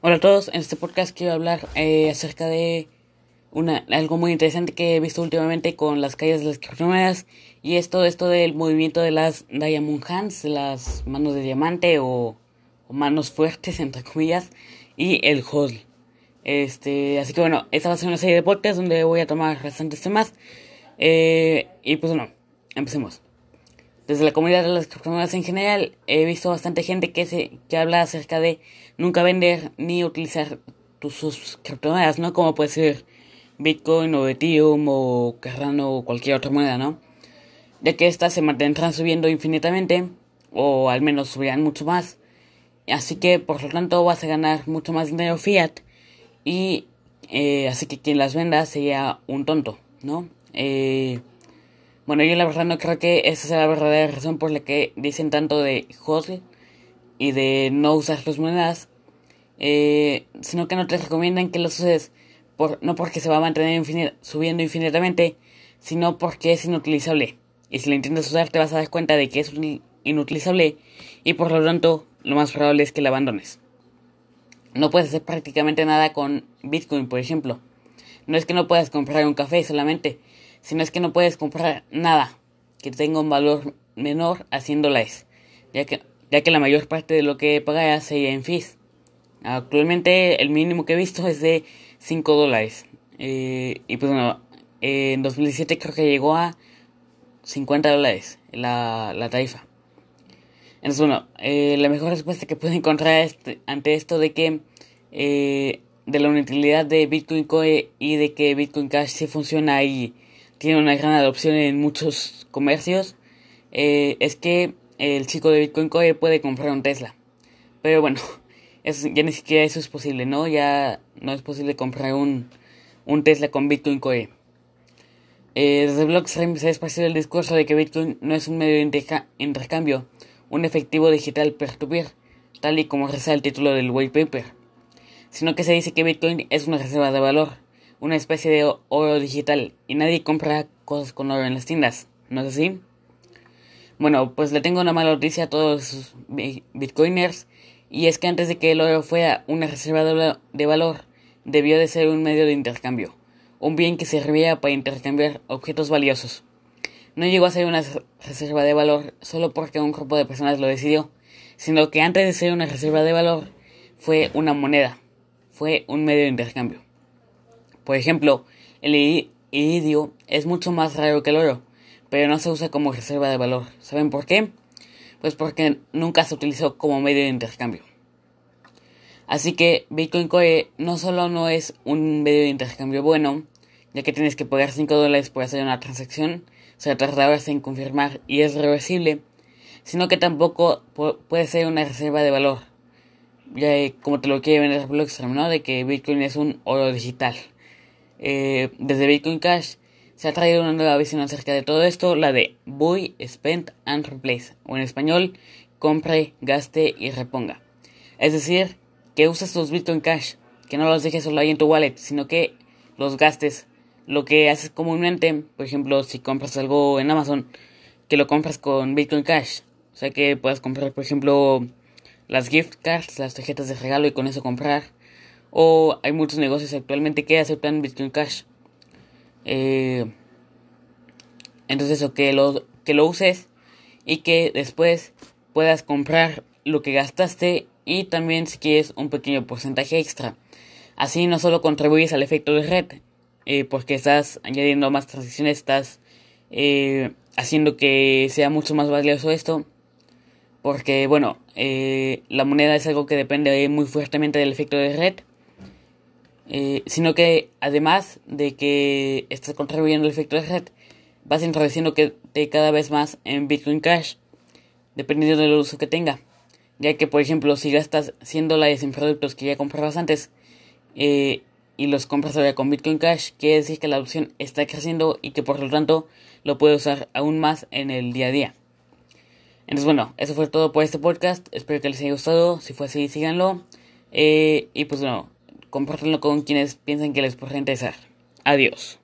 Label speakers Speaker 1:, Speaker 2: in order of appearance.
Speaker 1: Hola a todos, en este podcast quiero hablar eh, acerca de una, algo muy interesante que he visto últimamente con las calles de las criptomonedas y es esto del movimiento de las Diamond Hands, las manos de diamante o, manos fuertes entre comillas y el hodl. Este, así que bueno, esta va a ser una serie de podcasts donde voy a tomar bastantes temas eh, y pues bueno, empecemos. Desde la comunidad de las criptomonedas en general he visto bastante gente que se que habla acerca de nunca vender ni utilizar tus criptomonedas, ¿no? Como puede ser Bitcoin o Ethereum o Cardano o cualquier otra moneda, ¿no? Ya que estas se mantendrán subiendo infinitamente o al menos subirán mucho más. Así que por lo tanto vas a ganar mucho más dinero fiat y eh, así que quien las venda sería un tonto, ¿no? Eh, bueno, yo la verdad no creo que esa sea la verdadera razón por la que dicen tanto de hodl y de no usar las monedas, eh, sino que no te recomiendan que los uses por, no porque se va a mantener subiendo infinitamente, sino porque es inutilizable. Y si lo intentas usar te vas a dar cuenta de que es inutilizable y por lo tanto lo más probable es que la abandones. No puedes hacer prácticamente nada con Bitcoin, por ejemplo. No es que no puedas comprar un café solamente, si no es que no puedes comprar nada que tenga un valor menor haciéndola es, ya que, ya que la mayor parte de lo que pagas sería en fees. Actualmente el mínimo que he visto es de 5 dólares. Eh, y pues bueno, en 2017 creo que llegó a 50 dólares la, la tarifa. Entonces bueno, eh, la mejor respuesta que puedo encontrar este, ante esto de que eh, de la inutilidad de Bitcoin Core y de que Bitcoin Cash sí funciona y tiene una gran adopción en muchos comercios, eh, es que el chico de Bitcoin Core puede comprar un Tesla. Pero bueno, ya ni siquiera eso es posible, ¿no? Ya no es posible comprar un, Tesla con Bitcoin Core. Eh, desde Blockstream se ha esparcido el discurso de que Bitcoin no es un medio de intercambio, un efectivo digital peer-to-peer, tal y como reza el título del white paper, sino que se dice que Bitcoin es una reserva de valor una especie de oro digital y nadie compra cosas con oro en las tiendas, ¿no es así? Bueno, pues le tengo una mala noticia a todos sus bitcoiners y es que antes de que el oro fuera una reserva de valor, debió de ser un medio de intercambio, un bien que servía para intercambiar objetos valiosos. No llegó a ser una reserva de valor solo porque un grupo de personas lo decidió, sino que antes de ser una reserva de valor fue una moneda, fue un medio de intercambio. Por ejemplo, el iridio es mucho más raro que el oro, pero no se usa como reserva de valor. ¿Saben por qué? Pues porque nunca se utilizó como medio de intercambio. Así que Bitcoin Core no solo no es un medio de intercambio bueno, ya que tienes que pagar 5 dólares por hacer una transacción, o sea, tardarse en confirmar y es reversible, sino que tampoco puede ser una reserva de valor, ya como te lo quiere vender Blockstream, ¿no? De que Bitcoin es un oro digital. Eh, desde Bitcoin Cash se ha traído una nueva visión acerca de todo esto, la de Buy, Spend and Replace, o en español, compre, gaste y reponga. Es decir, que uses tus Bitcoin Cash, que no los dejes solo ahí en tu wallet, sino que los gastes. Lo que haces comúnmente, por ejemplo, si compras algo en Amazon, que lo compras con Bitcoin Cash. O sea que puedas comprar, por ejemplo, las gift cards, las tarjetas de regalo y con eso comprar o hay muchos negocios actualmente que aceptan Bitcoin Cash. Eh, entonces eso, que lo, que lo uses y que después puedas comprar lo que gastaste y también si quieres un pequeño porcentaje extra. Así no solo contribuyes al efecto de red, eh, porque estás añadiendo más transacciones, estás eh, haciendo que sea mucho más valioso esto, porque bueno, la moneda es algo que depende muy fuertemente del efecto de red eh, sino que además de que estás contribuyendo al efecto de red, vas introduciendo que cada vez más en Bitcoin Cash, dependiendo del uso que tenga. Ya que, por ejemplo, si gastas 100 dólares en productos que ya comprabas antes eh, y los compras ahora con Bitcoin Cash, quiere decir que la opción está creciendo y que por lo tanto lo puedes usar aún más en el día a día. Entonces, bueno, eso fue todo por este podcast. Espero que les haya gustado. Si fue así, síganlo. Eh, y pues bueno, compártanlo con quienes piensen que les puede interesar. Adiós.